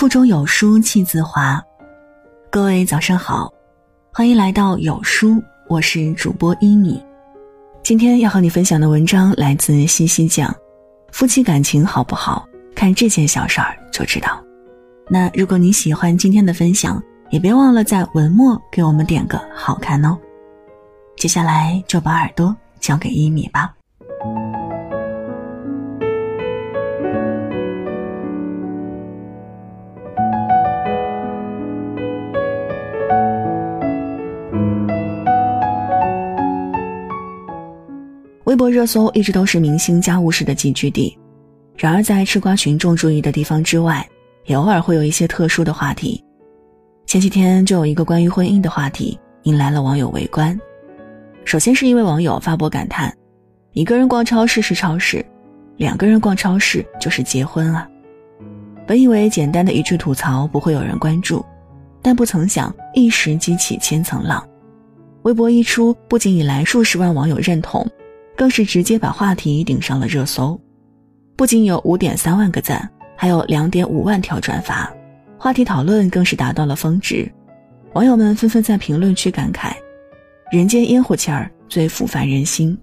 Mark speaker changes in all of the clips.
Speaker 1: 腹中有书气自华。各位早上好，欢迎来到有书，我是主播一米。今天要和你分享的文章来自西西酱，夫妻感情好不好，看这件小事儿就知道。那如果你喜欢今天的分享，也别忘了在文末给我们点个好看哦。接下来就把耳朵交给一米吧。微博热搜一直都是明星家务事的集聚地，然而在吃瓜群众注意的地方之外，也偶尔会有一些特殊的话题。前几天就有一个关于婚姻的话题引来了网友围观。首先是一位网友发博感叹：“一个人逛超市是超市，两个人逛超市就是结婚啊！”本以为简单的一句吐槽不会有人关注，但不曾想一时激起千层浪。微博一出，不仅引来数十万网友认同，更是直接把话题顶上了热搜。不仅有五点三万个赞，还有两点五万条转发，话题讨论更是达到了峰值。网友们纷纷在评论区感慨。人间烟火气儿最抚凡人心，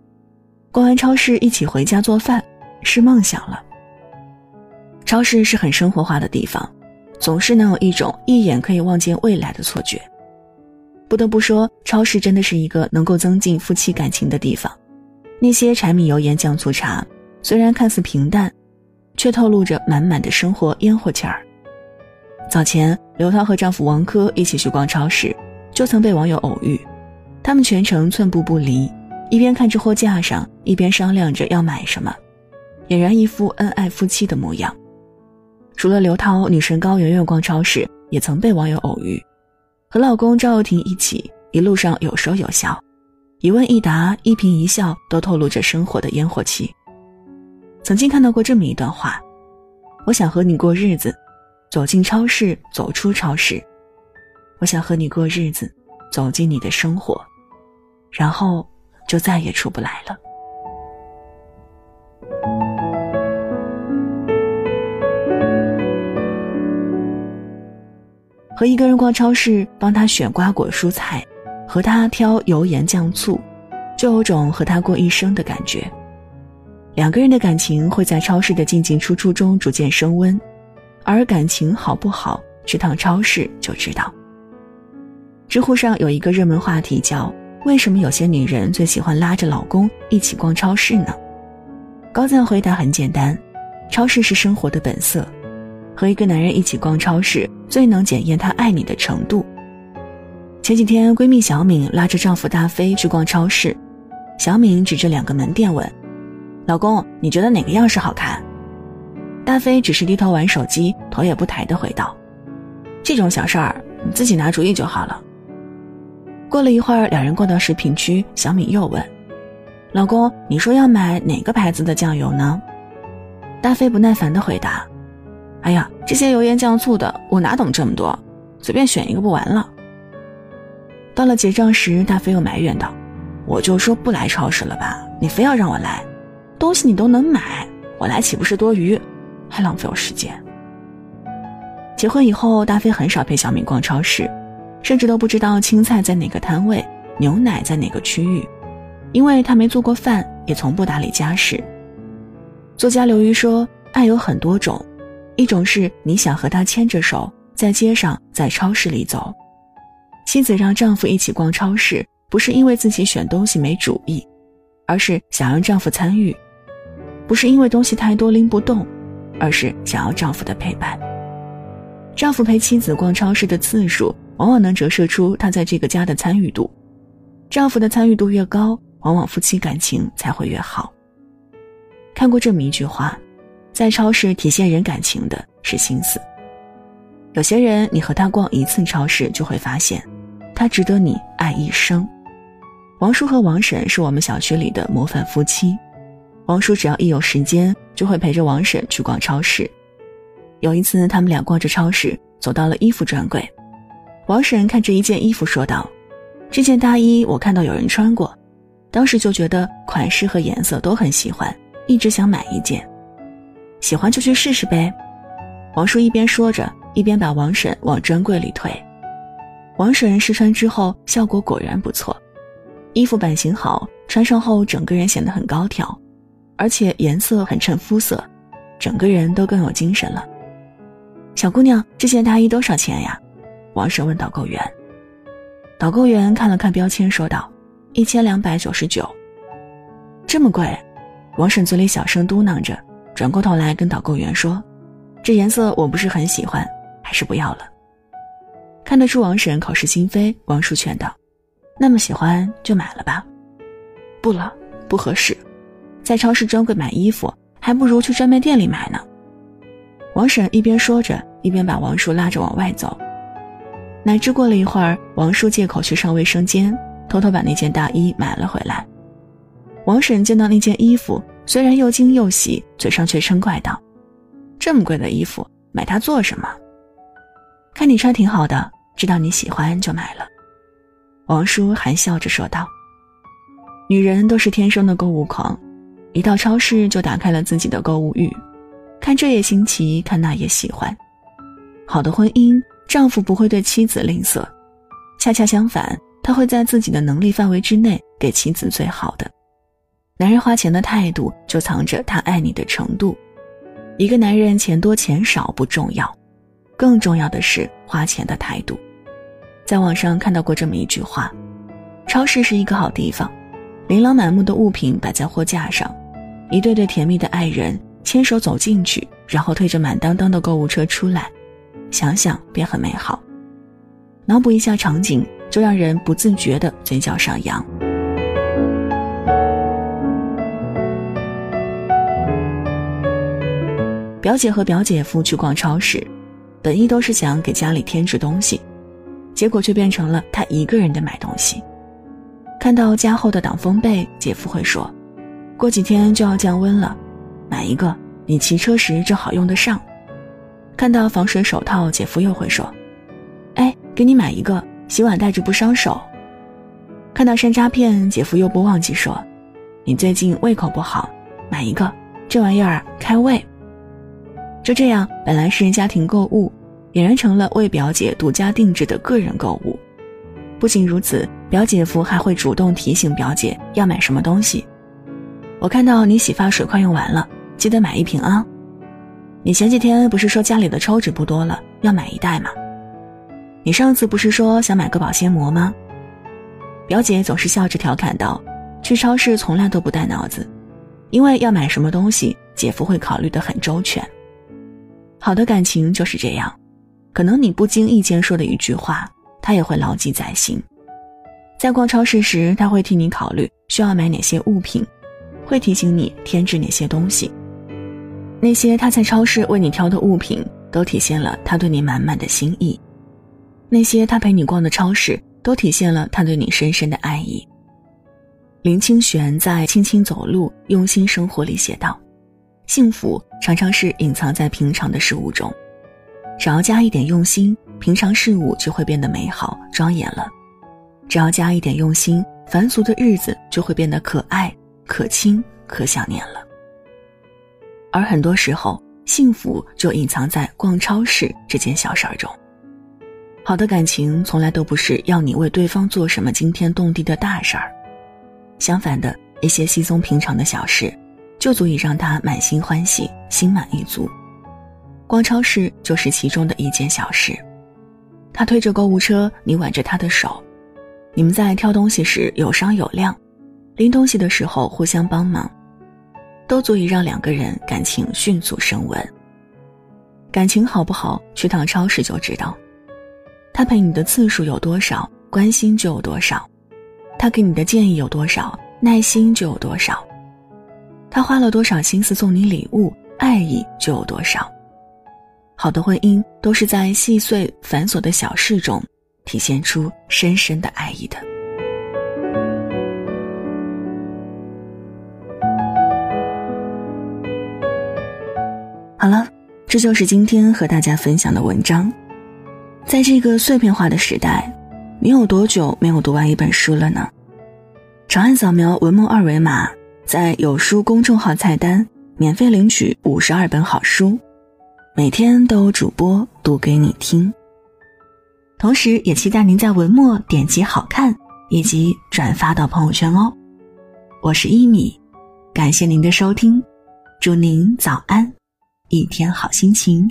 Speaker 1: 逛完超市一起回家做饭是梦想了。超市是很生活化的地方，总是能有一种一眼可以望见未来的错觉。不得不说，超市真的是一个能够增进夫妻感情的地方。那些柴米油盐酱醋茶，虽然看似平淡，却透露着满满的生活烟火气儿。早前，刘涛和丈夫王珂一起去逛超市，就曾被网友偶遇。他们全程寸步不离，一边看着货架上，一边商量着要买什么，俨然一副恩爱夫妻的模样。除了刘涛，女神高圆圆逛超市也曾被网友偶遇，和老公赵又廷一起，一路上有说有笑，一问一答，一颦一笑都透露着生活的烟火气。曾经看到过这么一段话：我想和你过日子，走进超市，走出超市。我想和你过日子，走进你的生活。然后就再也出不来了。和一个人逛超市，帮他选瓜果蔬菜，和他挑油盐酱醋，就有种和他过一生的感觉。两个人的感情会在超市的进进出出中逐渐升温，而感情好不好，去趟超市就知道。知乎上有一个热门话题叫。为什么有些女人最喜欢拉着老公一起逛超市呢？高赞回答很简单：超市是生活的本色，和一个男人一起逛超市，最能检验他爱你的程度。前几天，闺蜜小敏拉着丈夫大飞去逛超市，小敏指着两个门店问：“老公，你觉得哪个样式好看？”大飞只是低头玩手机，头也不抬的回道：“这种小事儿，你自己拿主意就好了。”过了一会儿，两人逛到食品区，小敏又问：“老公，你说要买哪个牌子的酱油呢？”大飞不耐烦地回答：“哎呀，这些油盐酱醋的，我哪懂这么多？随便选一个不完了。”到了结账时，大飞又埋怨道：“我就说不来超市了吧，你非要让我来，东西你都能买，我来岂不是多余？还浪费我时间。”结婚以后，大飞很少陪小敏逛超市。甚至都不知道青菜在哪个摊位，牛奶在哪个区域，因为他没做过饭，也从不打理家事。作家刘瑜说：“爱有很多种，一种是你想和他牵着手，在街上，在超市里走。妻子让丈夫一起逛超市，不是因为自己选东西没主意，而是想让丈夫参与；不是因为东西太多拎不动，而是想要丈夫的陪伴。丈夫陪妻子逛超市的次数。”往往能折射出他在这个家的参与度，丈夫的参与度越高，往往夫妻感情才会越好。看过这么一句话，在超市体现人感情的是心思。有些人，你和他逛一次超市，就会发现，他值得你爱一生。王叔和王婶是我们小区里的模范夫妻，王叔只要一有时间，就会陪着王婶去逛超市。有一次，他们俩逛着超市，走到了衣服专柜。王婶看着一件衣服说道：“这件大衣我看到有人穿过，当时就觉得款式和颜色都很喜欢，一直想买一件。喜欢就去试试呗。”王叔一边说着，一边把王婶往专柜里推。王婶试穿之后，效果果然不错，衣服版型好，穿上后整个人显得很高挑，而且颜色很衬肤色，整个人都更有精神了。小姑娘，这件大衣多少钱呀？王婶问导购员。导购员看了看标签，说道：“一千两百九十九。”这么贵？王婶嘴里小声嘟囔着，转过头来跟导购员说：“这颜色我不是很喜欢，还是不要了。”看得出王婶口是心非，王叔劝道：“那么喜欢就买了吧。”“不了，不合适，在超市专柜买衣服，还不如去专卖店里买呢。”王婶一边说着，一边把王叔拉着往外走。乃至过了一会儿，王叔借口去上卫生间，偷偷把那件大衣买了回来。王婶见到那件衣服，虽然又惊又喜，嘴上却嗔怪道：“这么贵的衣服，买它做什么？看你穿挺好的。”知道你喜欢就买了，王叔含笑着说道：“女人都是天生的购物狂，一到超市就打开了自己的购物欲，看这也新奇，看那也喜欢。好的婚姻，丈夫不会对妻子吝啬，恰恰相反，他会在自己的能力范围之内给妻子最好的。男人花钱的态度，就藏着他爱你的程度。一个男人钱多钱少不重要，更重要的是花钱的态度。”在网上看到过这么一句话：超市是一个好地方，琳琅满目的物品摆在货架上，一对对甜蜜的爱人牵手走进去，然后推着满当当的购物车出来，想想便很美好。脑补一下场景，就让人不自觉的嘴角上扬。表姐和表姐夫去逛超市，本意都是想给家里添置东西。结果却变成了他一个人的买东西。看到加厚的挡风被，姐夫会说：“过几天就要降温了，买一个，你骑车时正好用得上。”看到防水手套，姐夫又会说：“哎，给你买一个，洗碗戴着不伤手。”看到山楂片，姐夫又不忘记说：“你最近胃口不好，买一个，这玩意儿开胃。”就这样，本来是家庭购物。俨然成了为表姐独家定制的个人购物。不仅如此，表姐夫还会主动提醒表姐要买什么东西。我看到你洗发水快用完了，记得买一瓶啊。你前几天不是说家里的抽纸不多了，要买一袋吗？你上次不是说想买个保鲜膜吗？表姐总是笑着调侃道：“去超市从来都不带脑子，因为要买什么东西，姐夫会考虑得很周全。”好的感情就是这样。可能你不经意间说的一句话，他也会牢记在心。在逛超市时，他会替你考虑需要买哪些物品，会提醒你添置哪些东西。那些他在超市为你挑的物品，都体现了他对你满满的心意。那些他陪你逛的超市，都体现了他对你深深的爱意。林清玄在《轻轻走路，用心生活》里写道：“幸福常常是隐藏在平常的事物中。”只要加一点用心，平常事物就会变得美好庄严了；只要加一点用心，凡俗的日子就会变得可爱、可亲、可想念了。而很多时候，幸福就隐藏在逛超市这件小事儿中。好的感情从来都不是要你为对方做什么惊天动地的大事儿，相反的，一些稀松平常的小事，就足以让他满心欢喜、心满意足。逛超市就是其中的一件小事，他推着购物车，你挽着他的手，你们在挑东西时有商有量，拎东西的时候互相帮忙，都足以让两个人感情迅速升温。感情好不好，去趟超市就知道。他陪你的次数有多少，关心就有多少；他给你的建议有多少，耐心就有多少；他花了多少心思送你礼物，爱意就有多少。好的婚姻都是在细碎繁琐的小事中，体现出深深的爱意的。好了，这就是今天和大家分享的文章。在这个碎片化的时代，你有多久没有读完一本书了呢？长按扫描文末二维码，在有书公众号菜单免费领取五十二本好书。每天都有主播读给你听。同时，也期待您在文末点击“好看”以及转发到朋友圈哦。我是一米，感谢您的收听，祝您早安，一天好心情。